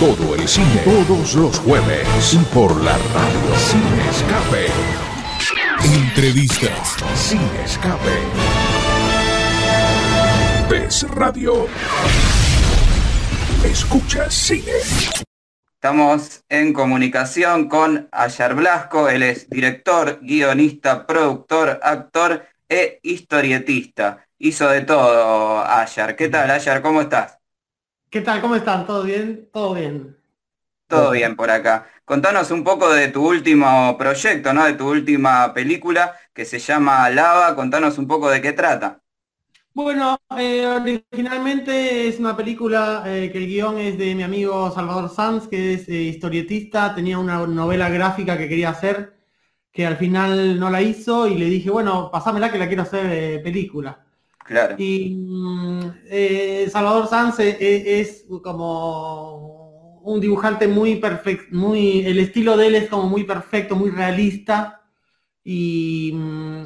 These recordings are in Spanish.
Todo el cine, todos los jueves. Y por la radio Sin Escape. Entrevistas. Sin Escape. Ves Radio. Escucha cine. Estamos en comunicación con Ayar Blasco, él es director, guionista, productor, actor e historietista. Hizo de todo Ayar. ¿Qué tal Ayar? ¿Cómo estás? ¿Qué tal? ¿Cómo están? ¿Todo bien? Todo bien. Todo bien por acá. Contanos un poco de tu último proyecto, ¿no? De tu última película que se llama Lava. Contanos un poco de qué trata. Bueno, eh, originalmente es una película eh, que el guion es de mi amigo Salvador Sanz, que es eh, historietista, tenía una novela gráfica que quería hacer, que al final no la hizo y le dije, bueno, pasámela que la quiero hacer película. Claro. Y Salvador Sanz es, como un dibujante muy perfecto, muy, el estilo de él es como muy perfecto, muy realista. Y mm,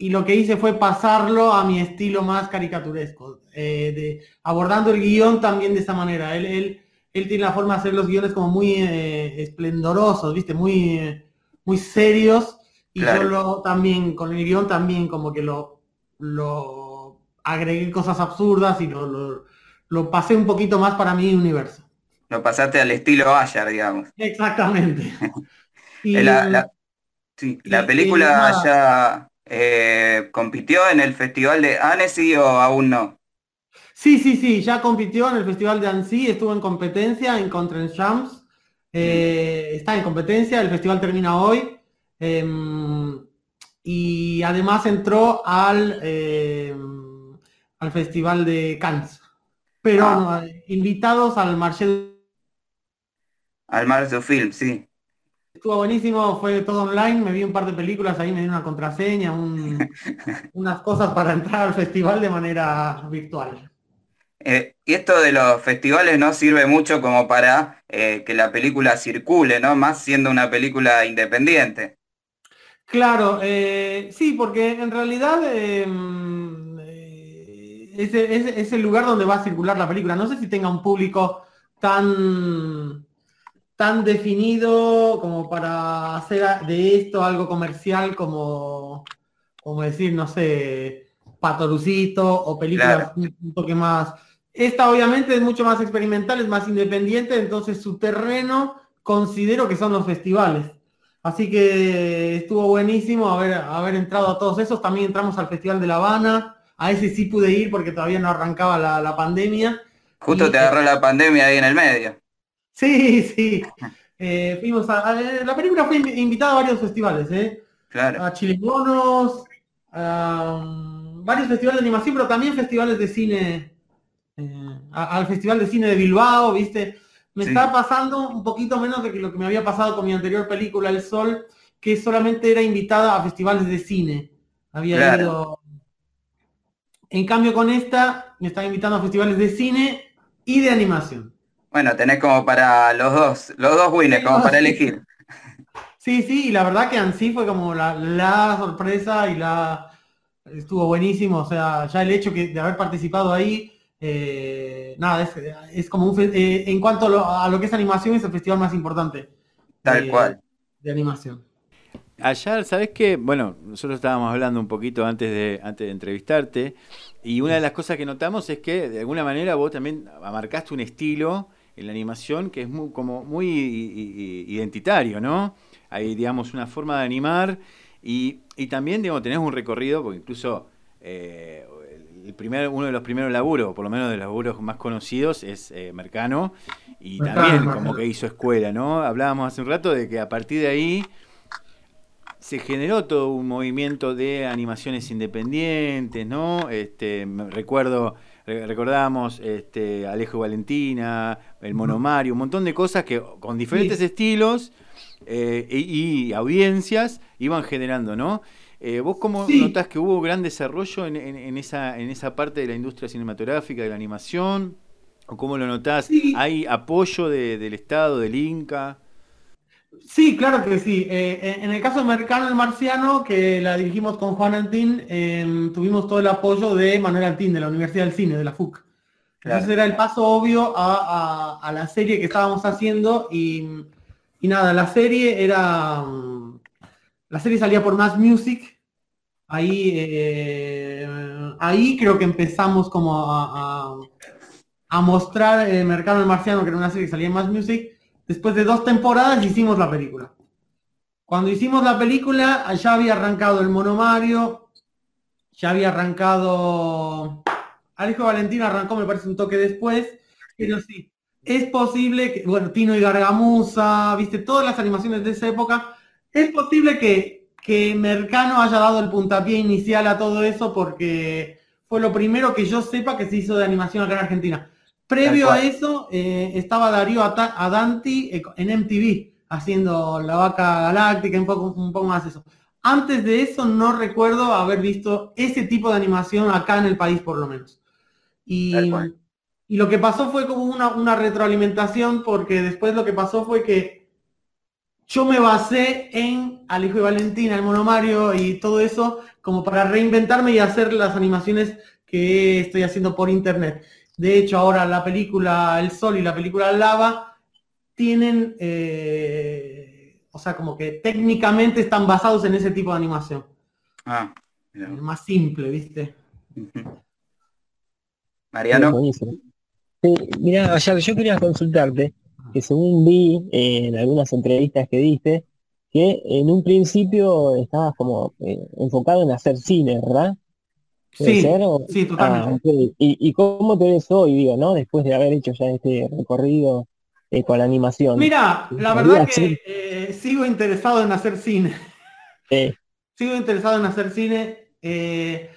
y lo que hice fue pasarlo a mi estilo más caricaturesco, eh, de, abordando el guion también de esa manera. Él, él, él, tiene la forma de hacer los guiones como muy eh, esplendorosos, ¿viste? Muy, muy serios. Y yo también, con el guion también como que lo, lo agregué cosas absurdas y lo, lo, pasé un poquito más para mi universo. Lo pasaste al estilo Ayer, digamos. Exactamente. y, la, sí, la película ya eh, ¿Compitió en el Festival de Annecy o aún no? Sí, sí, sí, ya compitió en el Festival de Annecy, estuvo en competencia en Contra Champs. Eh, está en competencia, el festival termina hoy. Em, y además entró al, em, al Festival de Cannes. Pero ah. invitados al Marché. Al Marché Film, sí. Estuvo buenísimo, fue todo online, me vi un par de películas, ahí me dio una contraseña, unas cosas para entrar al festival de manera virtual. Eh, y esto de los festivales no sirve mucho como para eh, que la película circule, ¿no? Más siendo una película independiente. Claro, eh, sí, porque en realidad es, es el lugar donde va a circular la película. No sé si tenga un público tan tan definido como para hacer de esto algo comercial como, como decir, no sé, Patorucito o películas un toque más. Esta obviamente es mucho más experimental, es más independiente, entonces su terreno considero que son los festivales. Así que estuvo buenísimo haber, haber entrado a todos esos. También entramos al Festival de La Habana. A ese sí pude ir porque todavía no arrancaba la, pandemia. Justo te agarró la pandemia ahí en el medio. Sí, sí. Eh, fuimos a, la película fue invitada a varios festivales, ¿eh? Claro. A Chilimonos, a um, varios festivales de animación, pero también festivales de cine, eh, al Festival de Cine de Bilbao, ¿viste? Me está pasando un poquito menos de lo que me había pasado con mi anterior película, El Sol, que solamente era invitada a festivales de cine. Había ido. En cambio, con esta me están invitando a festivales de cine y de animación. Bueno, tenés como para los dos, los dos winners, como para elegir. Sí, sí, y la verdad que Ansi fue como la, sorpresa y la estuvo buenísimo. O sea, ya el hecho que, de haber participado ahí, eh, nada, es, como un eh, en cuanto a lo, que es animación, es el festival más importante. Tal cual. De animación. Allá, ¿sabes qué? Bueno, nosotros estábamos hablando un poquito antes de, antes de entrevistarte, y una de las cosas que notamos es que de alguna manera vos también marcaste un estilo en la animación que es muy, como muy identitario, ¿no? Hay, digamos, una forma de animar y, también, digamos, tenés un recorrido, porque incluso eh, el primer, uno de los primeros laburos, por lo menos de los laburos más conocidos, es eh, Mercano, y también como que hizo escuela, ¿no? Hablábamos hace un rato de que a partir de ahí se generó todo un movimiento de animaciones independientes, ¿no? Este, recuerdo recordamos este, Alejo Valentina, el Monomario, un montón de cosas que con diferentes estilos eh, y, audiencias iban generando, ¿no? Eh, ¿Vos cómo notás que hubo gran desarrollo en, esa, en esa parte de la industria cinematográfica, de la animación? ¿O cómo lo notás? ¿Hay apoyo del Estado, del Inca? Sí, claro que sí. Eh, en el caso de Mercano el Marciano, que la dirigimos con Juan Antín, em, tuvimos todo el apoyo de Manuel Antín, de la Universidad del Cine, de la FUC. Entonces era el paso obvio a, la serie que estábamos haciendo y, y, nada, la serie era... La serie salía por Más Music. Ahí, eh, ahí creo que empezamos como a, a, mostrar el mercado del marciano, que era una serie que salía en Más Music. Después de dos temporadas hicimos la película. Cuando hicimya la película, ya había arrancado el monomario, ya había arrancado... Alejo Valentín arrancó, me parece, un toque después, pero sí, es posible que, bueno, Tino y Gargamusa, viste, todas las animaciones de esa época, es posible que, que Mercano haya dado el puntapié inicial a todo eso porque fue lo primero que yo sepa que se hizo de animación acá en Argentina. Previo a eso eh, estaba Darío Adanti eh, en MTV haciendo la vaca galáctica, un poco, un poco más eso. Antes de eso no recuerdo haber visto ese tipo de animación acá en el país por lo menos. Y, y lo que pasó fue como una, una, retroalimentación porque después lo que pasó fue que yo me basé en Alejo y Valentina, el monomario y todo eso como para reinventarme y hacer las animaciones que estoy haciendo por internet. De hecho, ahora la película El Sol y la película Lava tienen, eh, o sea, como que técnicamente están basados en ese tipo de animación. Ah, más simple, ¿viste? Mariano. Sí, mira, yo quería consultarte, que según vi en algunas entrevistas que diste, que en un principio estabas como eh, enfocado en hacer cine, ¿verdad? Sí, sí, totalmente. Ah, ¿Y, ¿Y, cómo te ves hoy, digo, no? Después de haber hecho ya este recorrido eh, con la animación. Mira, la verdad que eh, sigo interesado en hacer cine. Sigo interesado en hacer cine. Eh,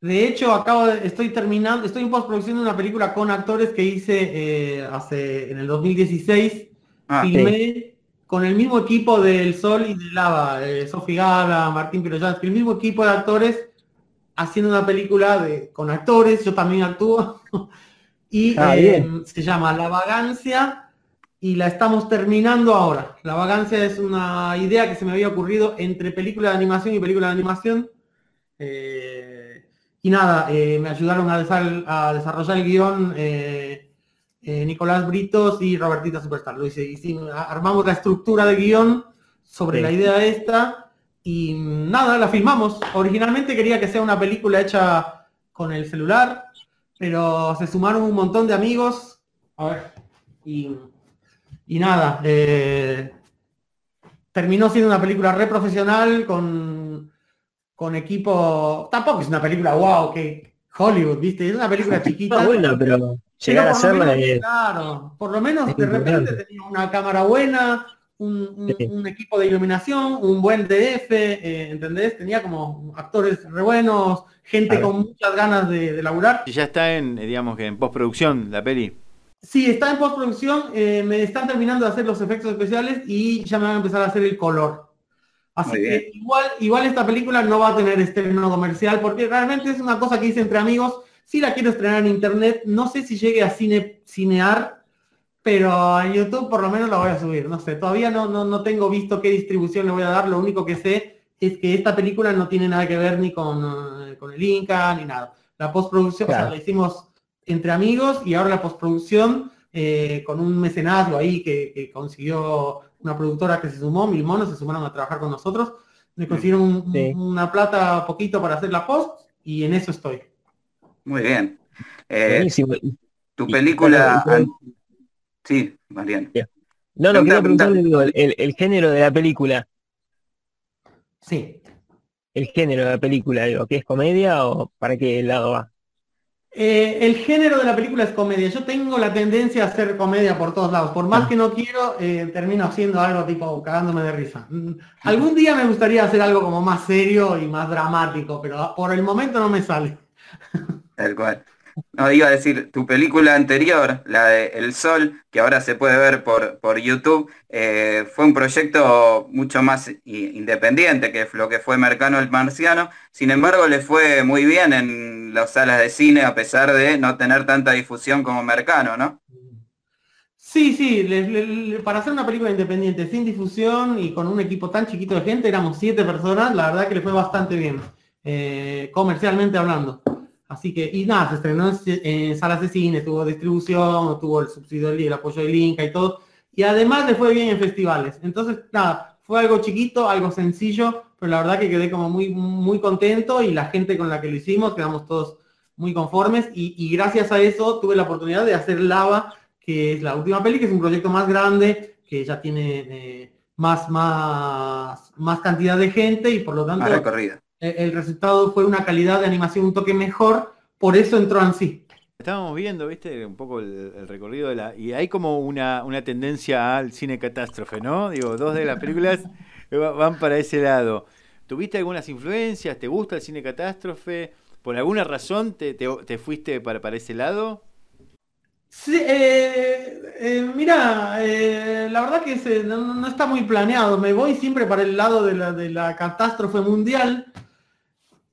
de hecho, acabo de, estoy terminando, estoy en postproducción de una película con actores que hice hace en el 2016. Ah, filmé con el mismo equipo del Sol y de Lava, Sofi Gala, Martín Piroyansky, el mismo equipo de actores haciendo una película de, con actores, yo también actúo. y ah, em, se llama La Vagancia y la estamos terminando ahora. La Vagancia es una idea que se me había ocurrido entre película de animación y película de animación. Eh, y nada, eh, me ayudaron a, desarrollar el guion eh, Nicolás Britos y Robertita Superstar. Lo hice, armamos la estructura de guion sobre la idea esta y nada, la filmamos. Originalmente quería que sea una película hecha con el celular, pero se sumaron un montón de amigos. A ver. Y, nada, eh, terminó siendo una película re profesional con, con equipo. Tampoco es una película wow, que Hollywood, ¿viste? Es una película chiquita. bueno, pero llegar a hacerla. Claro, por lo menos de repente tenía una cámara buena, un, equipo de iluminación, un buen DF, eh, ¿entendés? Tenía como actores re buenos, gente con muchas ganas de, laburar. Y ya está en, eh, digamos que en postproducción la peli. Sí, está en postproducción, eh, me están terminando de hacer los efectos especiales y ya me van a empezar a hacer el color. Así que igual, igual esta película no va a tener estreno comercial porque realmente es una cosa que hice entre amigos. Si la quiero estrenar en internet, no sé si llegue a cine, cinear pero en YouTube por lo menos la voy a subir. No sé, todavía no, no, tengo visto qué distribución le voy a dar. Lo único que sé es que esta película no tiene nada que ver ni con, eh, el Inca ni nada. La postproducción, o sea, la hicimos entre amigos y ahora la postproducción eh, con un mecenazgo ahí que, consiguió una productora que se sumó, Mil Monos, se sumaron a trabajar con nosotros. Me consiguieron una plata poquito para hacer la post y en eso estoy. Muy bien. Eh, tu película... Sí, Mariano. No, no, quiero preguntarle el, género de la película. Sí. El género de la película, digo, ¿qué es comedia o para qué lado va? Eh, el género de la película es comedia. Yo tengo la tendencia a hacer comedia por todos lados. Por más ah. que no quiero, eh, termino haciendo algo tipo cagándome de risa. Mm, algún día me gustaría hacer algo como más serio y más dramático, pero por el momento no me sale. Tal cual. No, iba a decir, tu película anterior, la de El Sol, que ahora se puede ver por, por YouTube, eh, fue un proyecto mucho más independiente que lo que fue Mercano el Marciano. Sin embargo, le fue muy bien en las salas de cine a pesar de no tener tanta difusión como Mercano, ¿no? Sí, sí, para hacer una película independiente sin difusión y con un equipo tan chiquito de gente, éramos siete personas, la verdad que le fue bastante bien, eh, comercialmente hablando. Así que, y nada, se estrenó en, salas de cine, tuvo distribución, tuvo el subsidio y el apoyo del Inca y todo. Y además le fue bien en festivales. Entonces, nada, fue algo chiquito, algo sencillo, pero la verdad que quedé como muy, muy contento y la gente con la que lo hicimos quedamos todos muy conformes y, gracias a eso tuve la oportunidad de hacer Lava, que es la última peli, que es un proyecto más grande, que ya tiene eh, más, más, más cantidad de gente y por lo tanto el, resultado fue una calidad de animación un toque mejor, por eso entró en sí. Estábamos viendo, viste, un poco el, recorrido de la... Y hay como una, una tendencia al cine catástrofe, ¿no? Digo, dos de las películas van para ese lado. ¿Tuviste algunas influencias? ¿Te gusta el cine catástrofe? ¿Por alguna razón te, te, fuiste para, para ese lado? Sí, eh, eh, mira, eh, la verdad que no, está muy planeado. Me voy siempre para el lado de la, de la catástrofe mundial.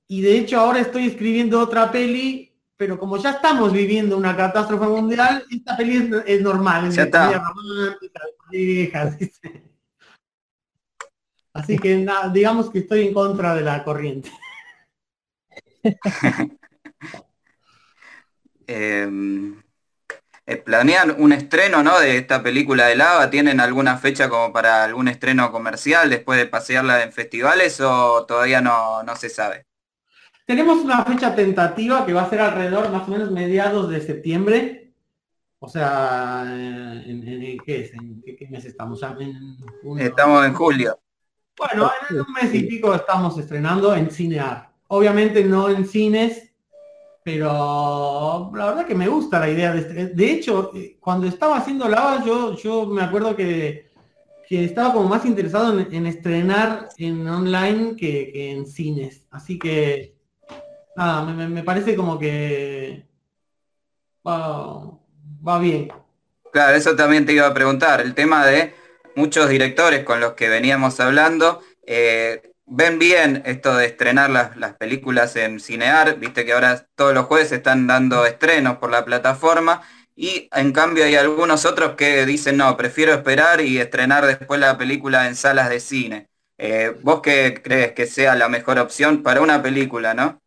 Y de hecho ahora estoy escribiendo otra peli, pero como ya estamos viviendo una catástrofe mundial, esta peli es, normal. Es Así que digamos que estoy en contra de la corriente. Em, eh, ¿Planean un estreno ¿no? de esta película de lava? ¿Tienen alguna fecha como para algún estreno comercial después de pasearla en festivales o todavía no, se sabe? Tenemos una fecha tentativa que va a ser alrededor más o menos mediados de septiembre. O sea, ¿en, qué, mes estamos? estamos en julio. Bueno, en un mes y pico estamos estrenando en Cinear. Obviamente no en cines, pero la verdad que me gusta la idea de este. De hecho, eh, cuando estaba haciendo Lava, yo, yo me acuerdo que, estaba como más interesado en, estrenar en online que, en cines. Así que, nada, me, parece como que va, va bien. Claro, eso también te iba a preguntar. El tema de muchos directores con los que veníamos hablando, eh, ven bien esto de estrenar las, películas en Cinear, viste que ahora todos los jueves están dando estrenos por la plataforma, y en cambio hay algunos otros que dicen, no, prefiero esperar y estrenar después la película en salas de cine. Eh, ¿Vos qué crees que sea la mejor opción para una película, no?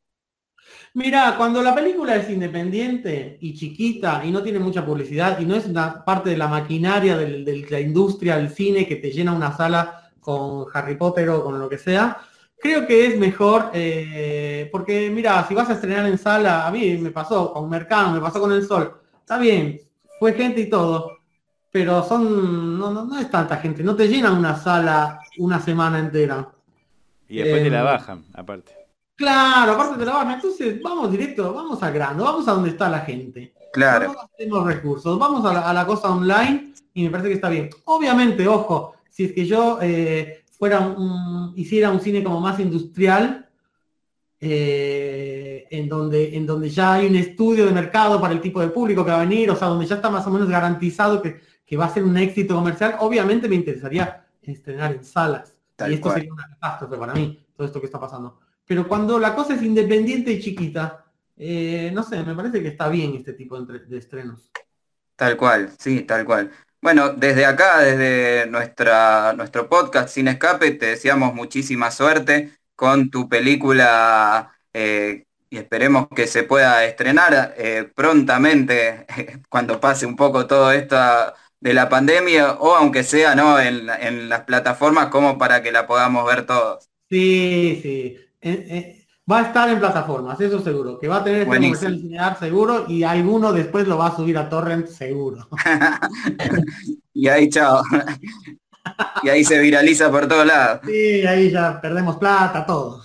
Mira, cuando la película es independiente y chiquita y no tiene mucha publicidad y no es una parte de la maquinaria de la industria del cine que te llena una sala con Harry Potter o con lo que sea, creo que es mejor, eh, porque mira, si vas a estrenar en sala, a mí me pasó con Mercado, me pasó con El Sol, está bien, fue gente y todo, pero son, no, no, es tanta gente, no te llenan una sala una semana entera. Y después te la em, bajan, aparte. Claro, aparte te la bajan, entonces vamos directo, vamos al grano, vamos a donde está la gente. Claro. No tenemos recursos, vamos a la, a la cosa online y me parece que está bien. Obviamente, ojo, si es que yo eh, fuera un, hiciera un cine como más industrial, eh, en, donde, en donde ya hay un estudio de mercado para el tipo de público que va a venir, o sea, donde ya está más o menos garantizado que, va a ser un éxito comercial, obviamente me interesaría estrenar en salas. y esto sería una catástrofe para mí, todo esto que está pasando. Pero cuando la cosa es independiente y chiquita, eh, no sé, me parece que está bien este tipo de estrenos. Tal cual, sí, tal cual. Bueno, desde acá, desde nuestra, nuestro podcast Sin Escape, te deseamos muchísima suerte con tu película eh, y esperemos que se pueda estrenar eh, prontamente cuando pase un poco todo esto de la pandemia o aunque sea ¿no? en, las plataformas como para que la podamos ver todos. Sí, sí. Eh, Va a estar en plataformas, eso seguro. Que va a tener este comercial seguro y alguno después lo va a subir a Torrent seguro. y ahí, chao. y ahí se viraliza por todos lados. Sí, ahí ya perdemos plata, todo.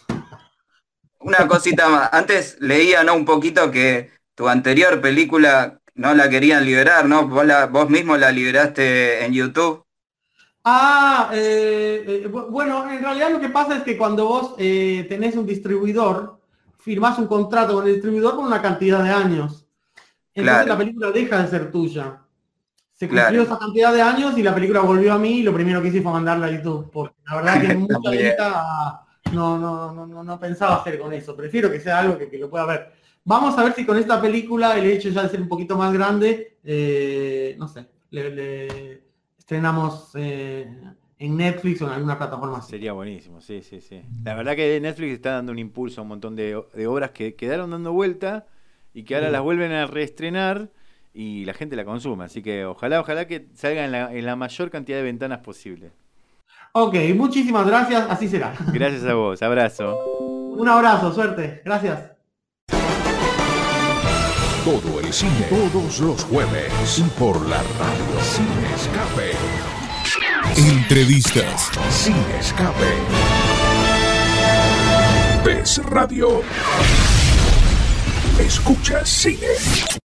Una cosita más. Antes leía ¿no? un poquito que tu anterior película no la querían liberar, ¿no? Vos, vos mismo la liberaste en YouTube. Ah, eh, eh, bueno, en realidad lo que pasa es que cuando vos eh, tenés un distribuidor, firmás un contrato con el distribuidor por una cantidad de años. Entonces la película deja de ser tuya. Se cumplió esa cantidad de años y la película volvió a mí y lo primero que hice fue mandarla a YouTube. Porque la verdad que mucha gente no, no, no, no, pensaba hacer con eso. Prefiero que sea algo que, lo pueda ver. Vamos a ver si con esta película el hecho ya de ser un poquito más grande, no sé, le estrenamos eh, en Netflix o en alguna plataforma Sería buenísimo, sí, sí, sí. La verdad que Netflix está dando un impulso a un montón de, obras que quedaron dando vuelta y que ahora las vuelven a reestrenar y la gente la consume. Así que ojalá, ojalá que salga en la, en la mayor cantidad de ventanas posible. Ok, muchísimas gracias, así será. Gracias a vos, abrazo. Un abrazo, suerte, gracias. Todo el cine, todos los jueves, por la radio Sin Escape. Entrevistas. Sin Escape. PES Radio. Escucha cine.